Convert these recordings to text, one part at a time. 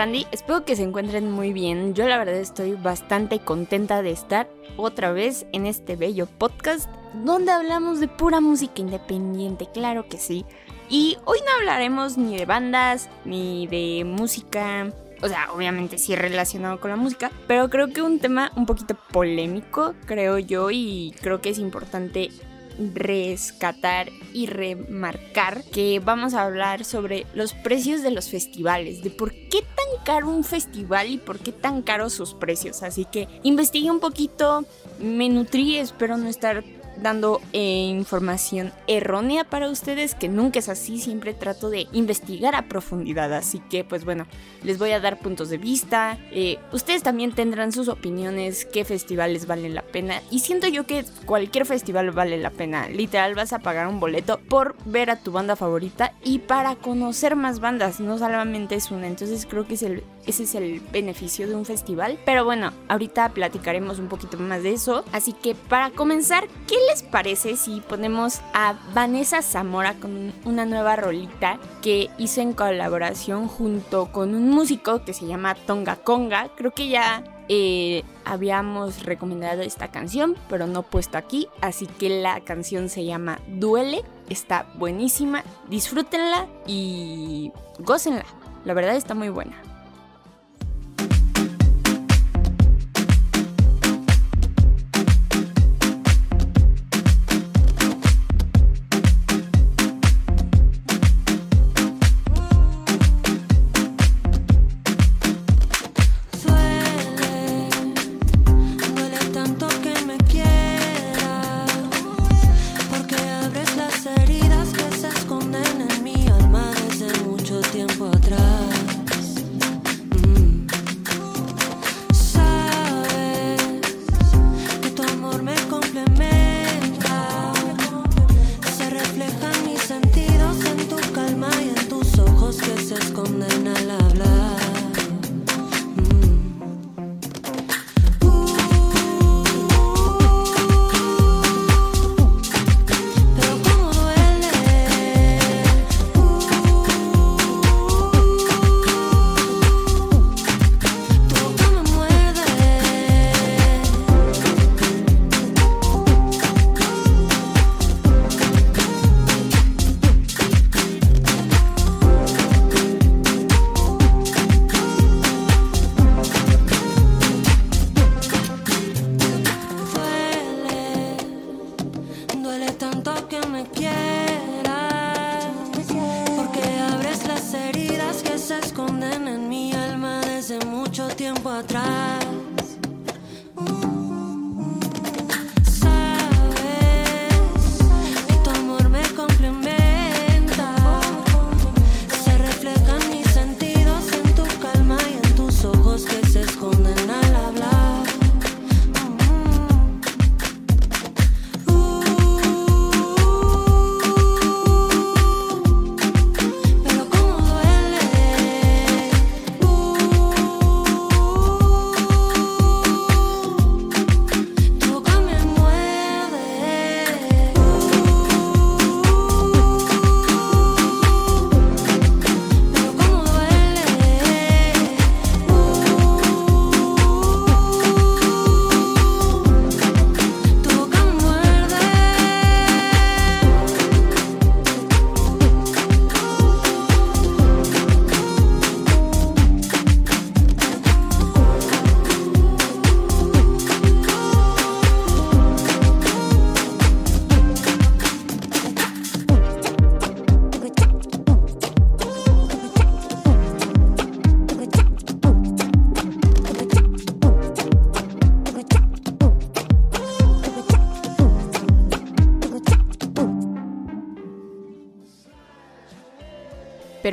Randy? Espero que se encuentren muy bien. Yo la verdad estoy bastante contenta de estar otra vez en este bello podcast donde hablamos de pura música independiente, claro que sí. Y hoy no hablaremos ni de bandas, ni de música o sea, obviamente sí relacionado con la música, pero creo que un tema un poquito polémico, creo yo, y creo que es importante rescatar y remarcar que vamos a hablar sobre los precios de los festivales, de por qué caro un festival y por qué tan caros sus precios. Así que investigué un poquito, me nutrí, espero no estar dando eh, información errónea para ustedes, que nunca es así, siempre trato de investigar a profundidad, así que pues bueno, les voy a dar puntos de vista, eh, ustedes también tendrán sus opiniones, qué festivales valen la pena, y siento yo que cualquier festival vale la pena, literal vas a pagar un boleto por ver a tu banda favorita y para conocer más bandas, no solamente es una, entonces creo que es el, ese es el beneficio de un festival, pero bueno, ahorita platicaremos un poquito más de eso, así que para comenzar, ¿qué les parece si ponemos a Vanessa Zamora con una nueva rolita que hizo en colaboración junto con un músico que se llama Tonga Conga? Creo que ya eh, habíamos recomendado esta canción, pero no puesto aquí, así que la canción se llama Duele, está buenísima, disfrútenla y gócenla, la verdad está muy buena.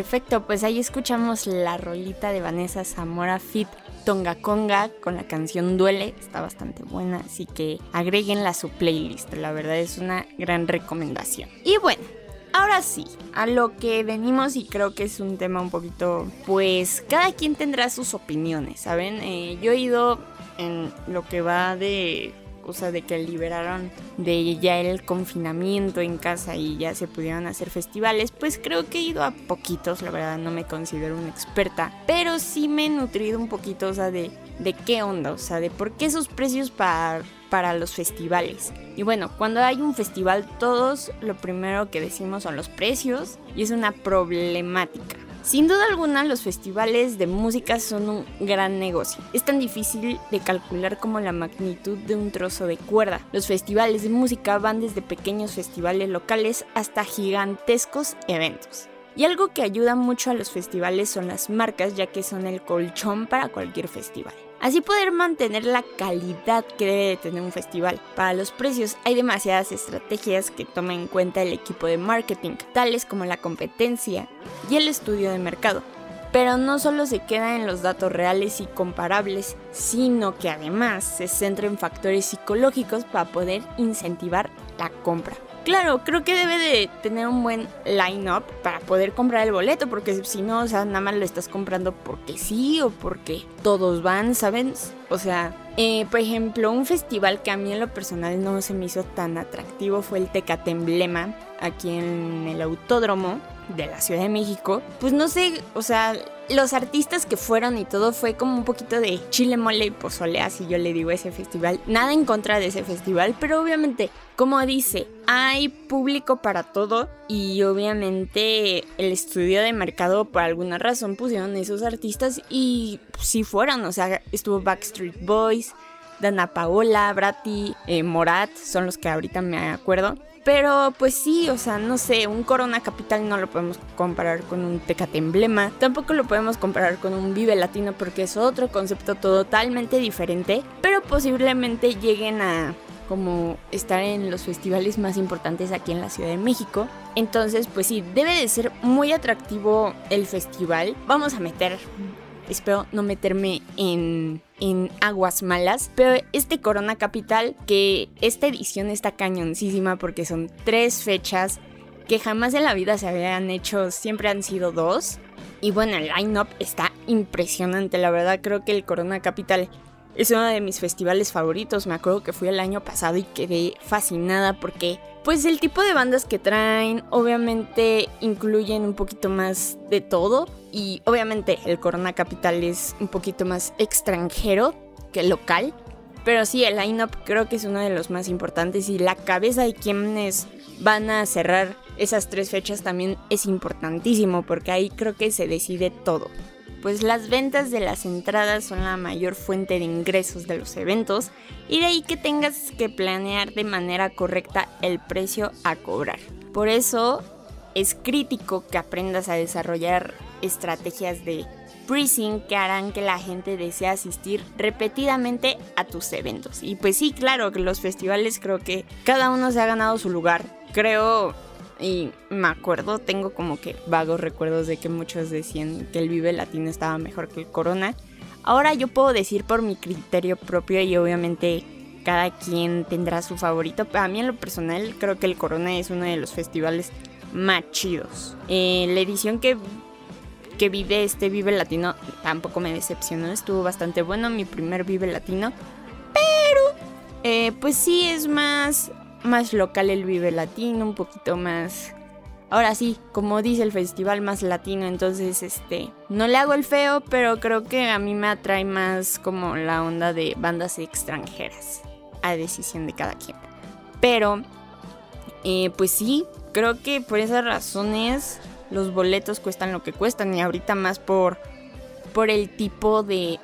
Perfecto, pues ahí escuchamos la rolita de Vanessa Zamora Fit Tonga Conga con la canción Duele, está bastante buena, así que agréguenla a su playlist, la verdad es una gran recomendación. Y bueno, ahora sí, a lo que venimos y creo que es un tema un poquito, pues cada quien tendrá sus opiniones, ¿saben? Eh, yo he ido en lo que va de o sea, de que liberaron de ya el confinamiento en casa y ya se pudieron hacer festivales, pues creo que he ido a poquitos, la verdad no me considero una experta, pero sí me he nutrido un poquito, o sea, de, de qué onda, o sea, de por qué esos precios para, para los festivales. Y bueno, cuando hay un festival todos lo primero que decimos son los precios y es una problemática. Sin duda alguna, los festivales de música son un gran negocio. Es tan difícil de calcular como la magnitud de un trozo de cuerda. Los festivales de música van desde pequeños festivales locales hasta gigantescos eventos. Y algo que ayuda mucho a los festivales son las marcas, ya que son el colchón para cualquier festival. Así poder mantener la calidad que debe de tener un festival. Para los precios hay demasiadas estrategias que toma en cuenta el equipo de marketing, tales como la competencia y el estudio de mercado. Pero no solo se queda en los datos reales y comparables, sino que además se centra en factores psicológicos para poder incentivar la compra. Claro, creo que debe de tener un buen line-up para poder comprar el boleto, porque si no, o sea, nada más lo estás comprando porque sí o porque todos van, ¿saben? O sea, eh, por ejemplo, un festival que a mí en lo personal no se me hizo tan atractivo fue el Tecate Emblema, aquí en el Autódromo de la Ciudad de México. Pues no sé, o sea, los artistas que fueron y todo fue como un poquito de chile, mole y pozole, así yo le digo ese festival. Nada en contra de ese festival, pero obviamente, como dice, hay público para todo y obviamente el estudio de mercado por alguna razón pusieron esos artistas y si fueron, o sea, estuvo Backstreet Boys. Dana Paola, Brati, eh, Morat, son los que ahorita me acuerdo. Pero pues sí, o sea, no sé, un Corona Capital no lo podemos comparar con un Tecate Emblema. Tampoco lo podemos comparar con un Vive Latino porque es otro concepto totalmente diferente. Pero posiblemente lleguen a como estar en los festivales más importantes aquí en la Ciudad de México. Entonces, pues sí, debe de ser muy atractivo el festival. Vamos a meter espero no meterme en, en aguas malas, pero este Corona Capital, que esta edición está cañoncísima porque son tres fechas que jamás en la vida se habían hecho, siempre han sido dos. Y bueno, el line-up está impresionante, la verdad creo que el Corona Capital es uno de mis festivales favoritos, me acuerdo que fui el año pasado y quedé fascinada porque pues el tipo de bandas que traen obviamente incluyen un poquito más de todo y obviamente el Corona Capital es un poquito más extranjero que local. Pero sí, el line-up creo que es uno de los más importantes y la cabeza de quienes van a cerrar esas tres fechas también es importantísimo porque ahí creo que se decide todo pues las ventas de las entradas son la mayor fuente de ingresos de los eventos y de ahí que tengas que planear de manera correcta el precio a cobrar. Por eso es crítico que aprendas a desarrollar estrategias de pricing que harán que la gente desee asistir repetidamente a tus eventos. Y pues sí, claro que los festivales creo que cada uno se ha ganado su lugar. Creo y me acuerdo, tengo como que vagos recuerdos de que muchos decían que el Vive Latino estaba mejor que el Corona. Ahora yo puedo decir por mi criterio propio y obviamente cada quien tendrá su favorito. A mí en lo personal creo que el Corona es uno de los festivales más chidos. Eh, la edición que, que vive este Vive Latino tampoco me decepcionó, estuvo bastante bueno, mi primer Vive Latino. Pero, eh, pues sí es más más local el Vive Latino, un poquito más... Ahora sí, como dice el festival más latino, entonces este, no le hago el feo, pero creo que a mí me atrae más como la onda de bandas extranjeras, a decisión de cada quien. Pero, eh, pues sí, creo que por esas razones los boletos cuestan lo que cuestan y ahorita más por, por el tipo de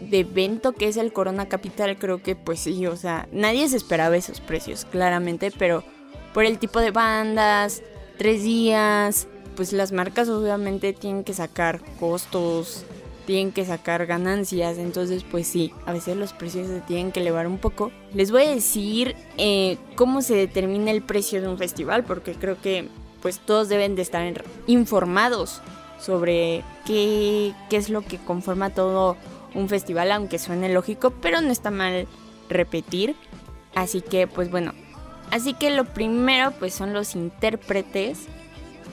de evento que es el Corona Capital, creo que pues sí, o sea, nadie se esperaba esos precios, claramente, pero por el tipo de bandas, tres días, pues las marcas obviamente tienen que sacar costos, tienen que sacar ganancias, entonces pues sí, a veces los precios se tienen que elevar un poco. Les voy a decir eh, cómo se determina el precio de un festival, porque creo que pues todos deben de estar informados sobre qué, qué es lo que conforma todo un festival, aunque suene lógico, pero no está mal repetir. Así que, pues bueno, así que lo primero pues son los intérpretes,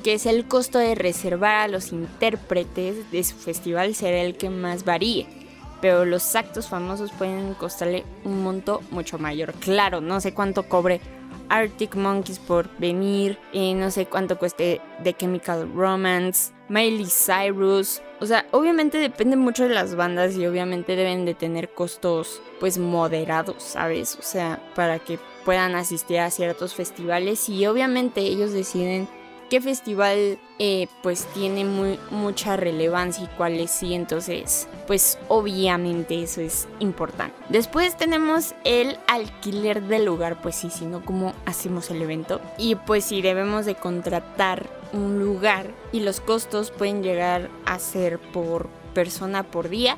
que es el costo de reservar a los intérpretes de su festival será el que más varíe. Pero los actos famosos pueden costarle un monto mucho mayor. Claro, no sé cuánto cobre Arctic Monkeys por venir, y no sé cuánto cueste The Chemical Romance, Miley Cyrus. O sea, obviamente depende mucho de las bandas y obviamente deben de tener costos pues moderados, ¿sabes? O sea, para que puedan asistir a ciertos festivales y obviamente ellos deciden qué festival eh, pues tiene muy, mucha relevancia y cuáles sí, entonces pues obviamente eso es importante. Después tenemos el alquiler del lugar, pues sí, sino cómo hacemos el evento y pues si debemos de contratar un lugar y los costos pueden llegar a ser por persona por día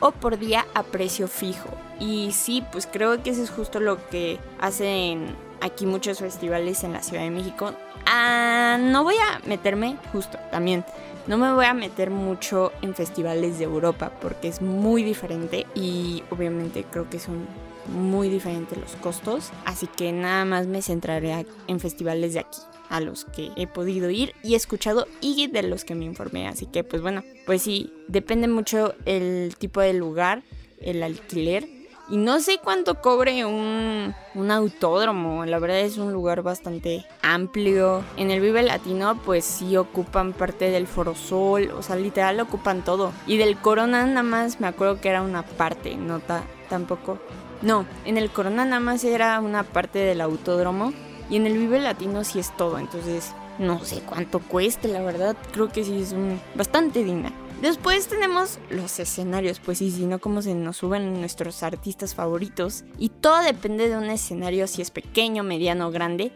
o por día a precio fijo. Y sí, pues creo que eso es justo lo que hacen aquí muchos festivales en la Ciudad de México. Ah, no voy a meterme, justo también, no me voy a meter mucho en festivales de Europa porque es muy diferente y obviamente creo que son muy diferentes los costos. Así que nada más me centraré en festivales de aquí a los que he podido ir y he escuchado y de los que me informé. Así que pues bueno, pues sí, depende mucho el tipo de lugar, el alquiler y no sé cuánto cobre un, un, autódromo. La verdad es un lugar bastante amplio. En el Vive Latino, pues sí ocupan parte del Foro Sol. O sea, literal ocupan todo. Y del Corona nada más me acuerdo que era una parte. No tampoco. No, en el Corona nada más era una parte del autódromo. Y en el Vive Latino sí es todo. Entonces, no sé cuánto cueste, la verdad. Creo que sí es bastante dinero. Después tenemos los escenarios, pues sí, si no, como se nos suben nuestros artistas favoritos. Y todo depende de un escenario, si es pequeño, mediano o grande.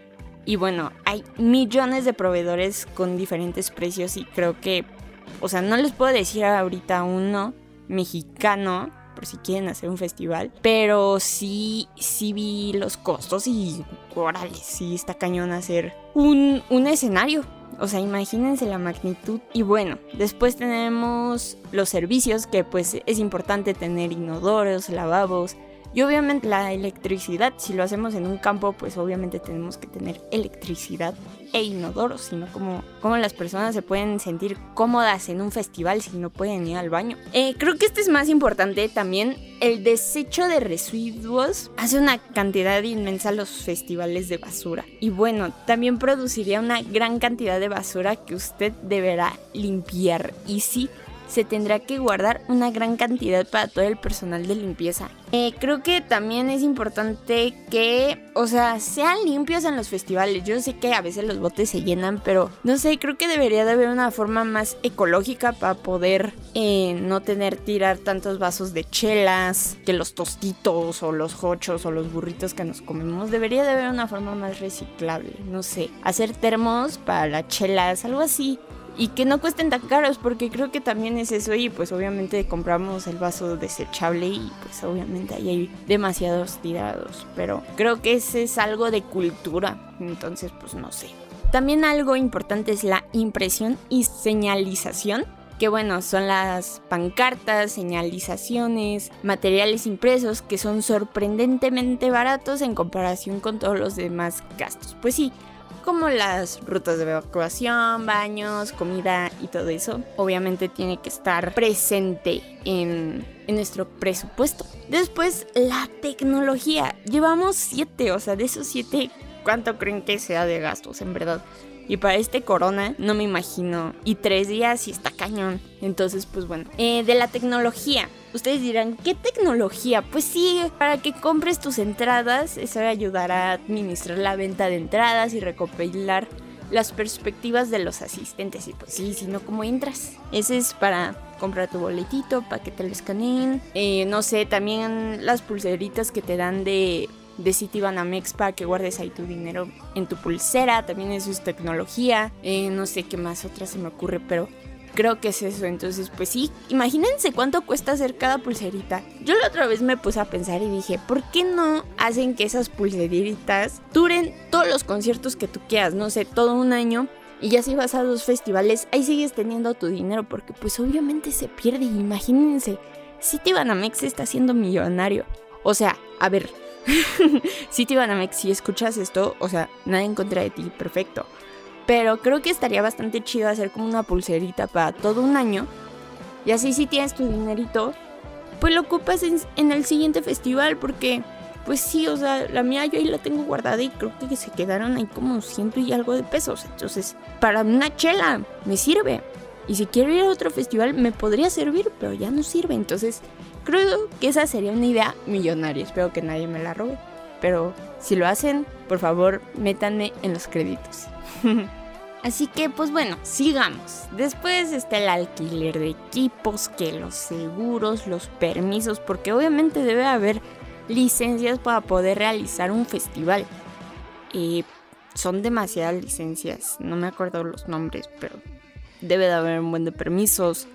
Y bueno, hay millones de proveedores con diferentes precios y creo que, o sea, no les puedo decir ahorita uno mexicano, por si quieren hacer un festival, pero sí, sí vi los costos y, órale, sí está cañón hacer un, un escenario. O sea, imagínense la magnitud. Y bueno, después tenemos los servicios, que pues es importante tener inodoros, lavabos, y obviamente la electricidad, si lo hacemos en un campo, pues obviamente tenemos que tener electricidad e inodoros, sino como, como las personas se pueden sentir cómodas en un festival si no pueden ir al baño. Eh, creo que este es más importante también. El desecho de residuos hace una cantidad inmensa a los festivales de basura. Y bueno, también produciría una gran cantidad de basura que usted deberá limpiar. Y sí, se tendrá que guardar una gran cantidad para todo el personal de limpieza. Eh, creo que también es importante que, o sea, sean limpios en los festivales. Yo sé que a veces los botes se llenan, pero no sé, creo que debería de haber una forma más ecológica para poder eh, no tener tirar tantos vasos de chelas, que los tostitos o los hochos o los burritos que nos comemos. Debería de haber una forma más reciclable, no sé, hacer termos para las chelas, algo así y que no cuesten tan caros porque creo que también es eso y pues obviamente compramos el vaso desechable y pues obviamente ahí hay demasiados tirados pero creo que ese es algo de cultura entonces pues no sé también algo importante es la impresión y señalización que bueno, son las pancartas, señalizaciones, materiales impresos que son sorprendentemente baratos en comparación con todos los demás gastos. Pues sí, como las rutas de evacuación, baños, comida y todo eso, obviamente tiene que estar presente en, nuestro presupuesto. Después, la tecnología. Llevamos siete, o sea, de esos siete, ¿cuánto creen que sea de gastos, en verdad? Y para este corona no me imagino. Y tres días y está cañón. Entonces, pues bueno. Eh, de la tecnología. Ustedes dirán, ¿qué tecnología? Pues sí, para que compres tus entradas, eso ayudará a administrar la venta de entradas y recopilar las perspectivas de los asistentes. Y pues sí, si no, ¿cómo entras? Ese es para comprar tu boletito, para que te lo escaneen. Eh, no sé, también las pulseritas que te dan de de Citibanamex para que guardes ahí tu dinero en tu pulsera. También eso es tecnología. Eh, no sé qué más otra se me ocurre, pero creo que es eso. Entonces, pues sí, imagínense cuánto cuesta hacer cada pulserita. Yo la otra vez me puse a pensar y dije, ¿por qué no hacen que esas pulseritas duren todos los conciertos que tú quieras? No sé, todo un año y ya si vas a dos festivales, ahí sigues teniendo tu dinero porque pues obviamente se pierde. Imagínense, Citibanamex está siendo millonario. O sea, a ver, Citibanamex, si escuchas esto, o sea, nada en contra de ti, perfecto. Pero creo que estaría bastante chido hacer como una pulserita para todo un año. Y así si tienes tu dinerito, pues lo ocupas en, el siguiente festival porque pues sí, o sea, la mía yo ahí la tengo guardada y creo que se quedaron ahí como ciento y algo de pesos. Entonces, para una chela me sirve. Y si quiero ir a otro festival me podría servir, pero ya no sirve. Entonces, creo que esa sería una idea millonaria. Espero que nadie me la robe. Pero si lo hacen, por favor, métanme en los créditos. Así que, pues bueno, sigamos. Después está el alquiler de equipos, que los seguros, los permisos, porque obviamente debe haber licencias para poder realizar un festival. Y son demasiadas licencias, no me acuerdo los nombres, pero debe de haber un buen de permisos.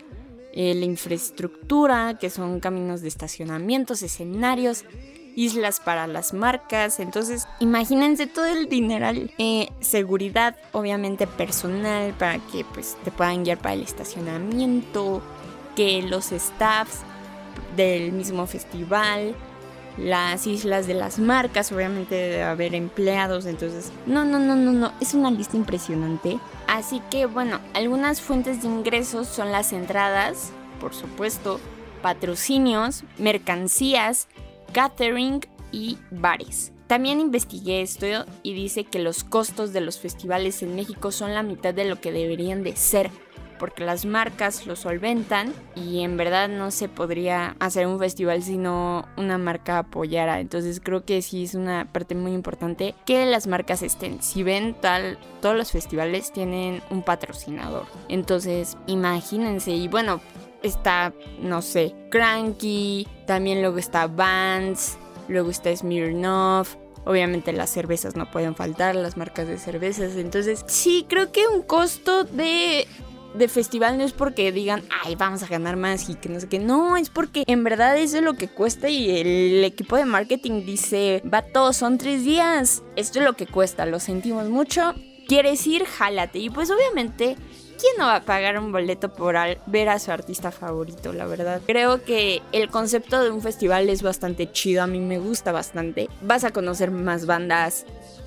Eh, la infraestructura, que son caminos de estacionamientos, escenarios, islas para las marcas. Entonces, imagínense todo el dineral. Eh, seguridad, obviamente personal, para que pues, te puedan guiar para el estacionamiento. Que los staffs del mismo festival las islas de las marcas, obviamente debe haber empleados, entonces no, no, no, no, no, es una lista impresionante. Así que bueno, algunas fuentes de ingresos son las entradas, por supuesto, patrocinios, mercancías, catering y bares. También investigué esto y dice que los costos de los festivales en México son la mitad de lo que deberían de ser porque las marcas lo solventan y en verdad no se podría hacer un festival si no una marca apoyara. Entonces creo que sí es una parte muy importante que las marcas estén. Si ven tal, todos los festivales tienen un patrocinador. Entonces imagínense y bueno, está, no sé, Cranky, también luego está Vans, luego está Smirnoff. Obviamente las cervezas no pueden faltar, las marcas de cervezas. Entonces sí, creo que un costo de de festival no es porque digan, ay, vamos a ganar más y que no sé qué. No, es porque en verdad eso es lo que cuesta y el equipo de marketing dice, va todos, son tres días. Esto es lo que cuesta, lo sentimos mucho. ¿Quieres ir? Jálate. Y pues obviamente ¿quién no va a pagar un boleto por ver a su artista favorito, la verdad? Creo que el concepto de un festival es bastante chido, a mí me gusta bastante. Vas a conocer más bandas,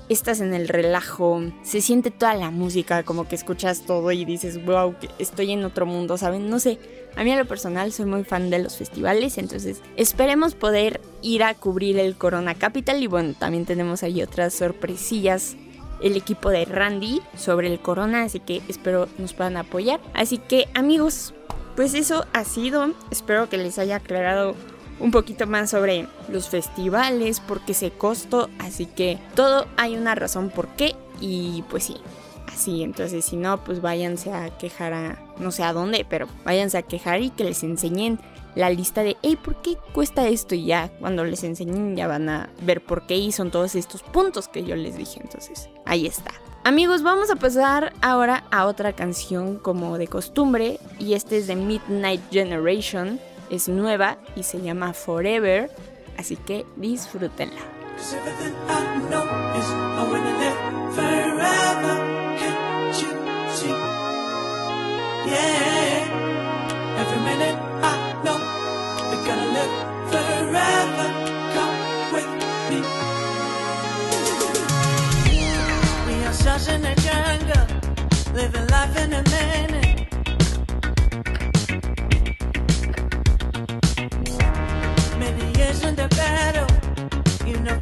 estás en el relajo, se siente toda la música, como que escuchas todo y dices, wow, estoy en otro mundo, ¿saben? No sé, a mí a lo personal soy muy fan de los festivales, entonces esperemos poder ir a cubrir el Corona Capital y bueno, también tenemos ahí otras sorpresillas. El equipo de Randy sobre el Corona, así que espero nos puedan apoyar. Así que amigos, pues eso ha sido. Espero que les haya aclarado un poquito más sobre los festivales, por qué se costó, así que todo hay una razón por qué y pues sí, así, entonces si no, pues váyanse a quejar a no sé a dónde, pero váyanse a quejar y que les enseñen la lista de, hey, ¿por qué cuesta esto? Y ya cuando les enseñen ya van a ver por qué y son todos estos puntos que yo les dije, entonces ahí está. Amigos, vamos a pasar ahora a otra canción como de costumbre y este es de Midnight Generation es nueva y se llama Forever, así que disfrútenla. life in a minute.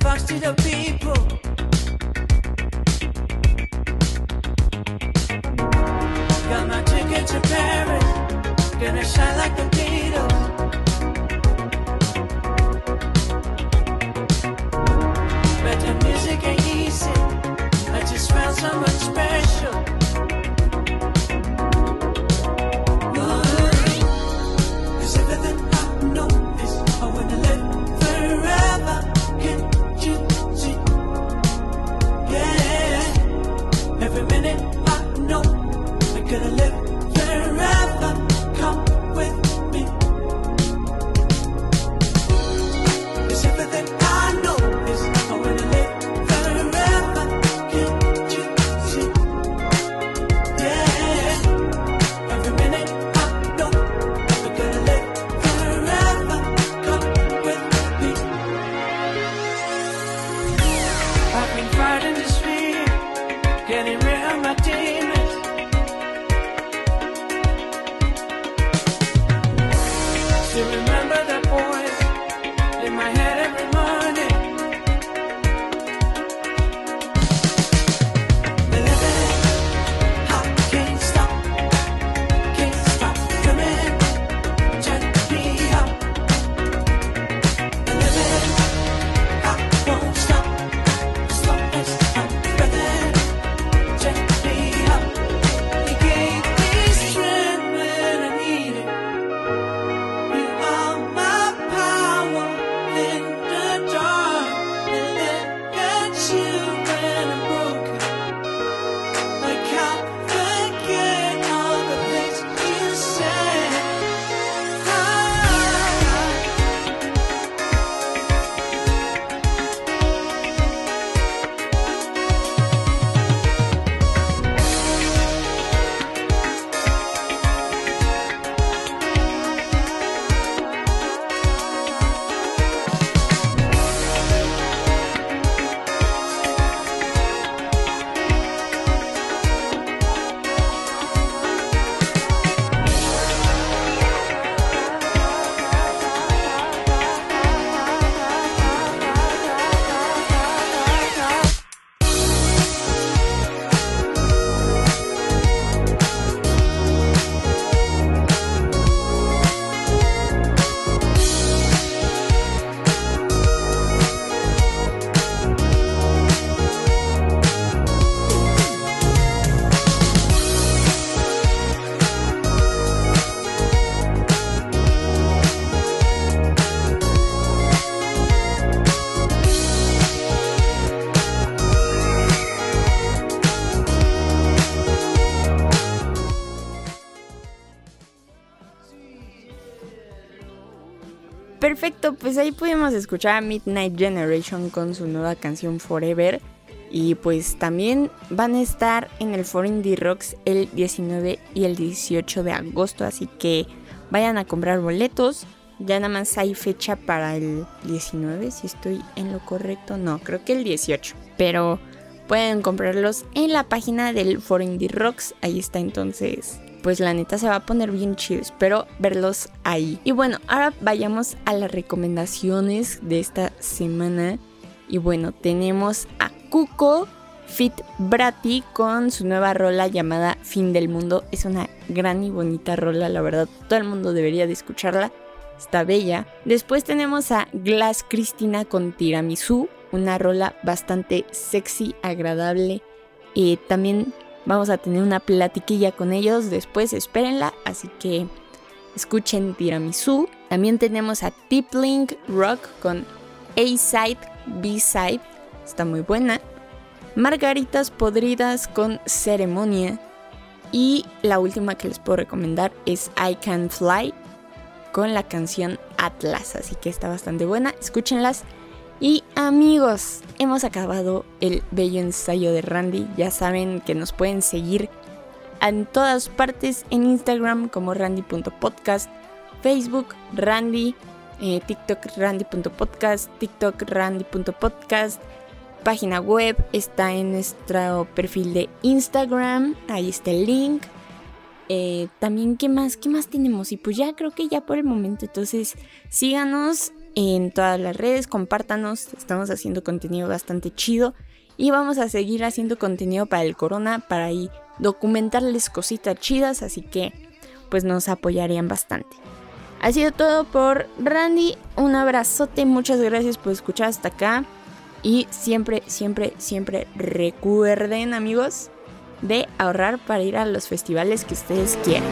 Fox to the people. soon. Pues ahí pudimos escuchar a Midnight Generation con su nueva canción Forever. Y pues también van a estar en el Foro Indie Rocks el 19 y el 18 de agosto. Así que vayan a comprar boletos. Ya nada más hay fecha para el 19, si estoy en lo correcto. No, creo que el 18. Pero pueden comprarlos en la página del Foro Indie Rocks. Ahí está entonces pues la neta se va a poner bien chido. Espero verlos ahí. Y bueno, ahora vayamos a las recomendaciones de esta semana. Y bueno, tenemos a Cuco Fit Brati con su nueva rola llamada Fin del Mundo. Es una gran y bonita rola, la verdad. Todo el mundo debería de escucharla. Está bella. Después tenemos a Glass Cristina con Tiramisu. Una rola bastante sexy, agradable. Y también Vamos a tener una platiquilla con ellos después, espérenla, así que escuchen Tiramisu. También tenemos a Tipling Rock con A-Side, B-Side, está muy buena. Margaritas podridas con Ceremonia. Y la última que les puedo recomendar es I Can Fly con la canción Atlas, así que está bastante buena, escúchenlas. Y amigos, hemos acabado el bello ensayo de Randy. Ya saben que nos pueden seguir en todas partes en Instagram como randy.podcast, Facebook Randy, eh, TikTok randy.podcast, TikTok randy.podcast, página web está en nuestro perfil de Instagram, ahí está el link. Eh, también, ¿qué más? ¿Qué más tenemos? Y pues ya creo que ya por el momento. Entonces, síganos en todas las redes, compártanos, estamos haciendo contenido bastante chido y vamos a seguir haciendo contenido para el corona, para ahí documentarles cositas chidas, así que pues nos apoyarían bastante. Ha sido todo por Randy, un abrazote, muchas gracias por escuchar hasta acá y siempre, siempre, siempre recuerden amigos de ahorrar para ir a los festivales que ustedes quieran.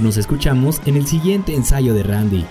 Nos escuchamos en el siguiente ensayo de Randy.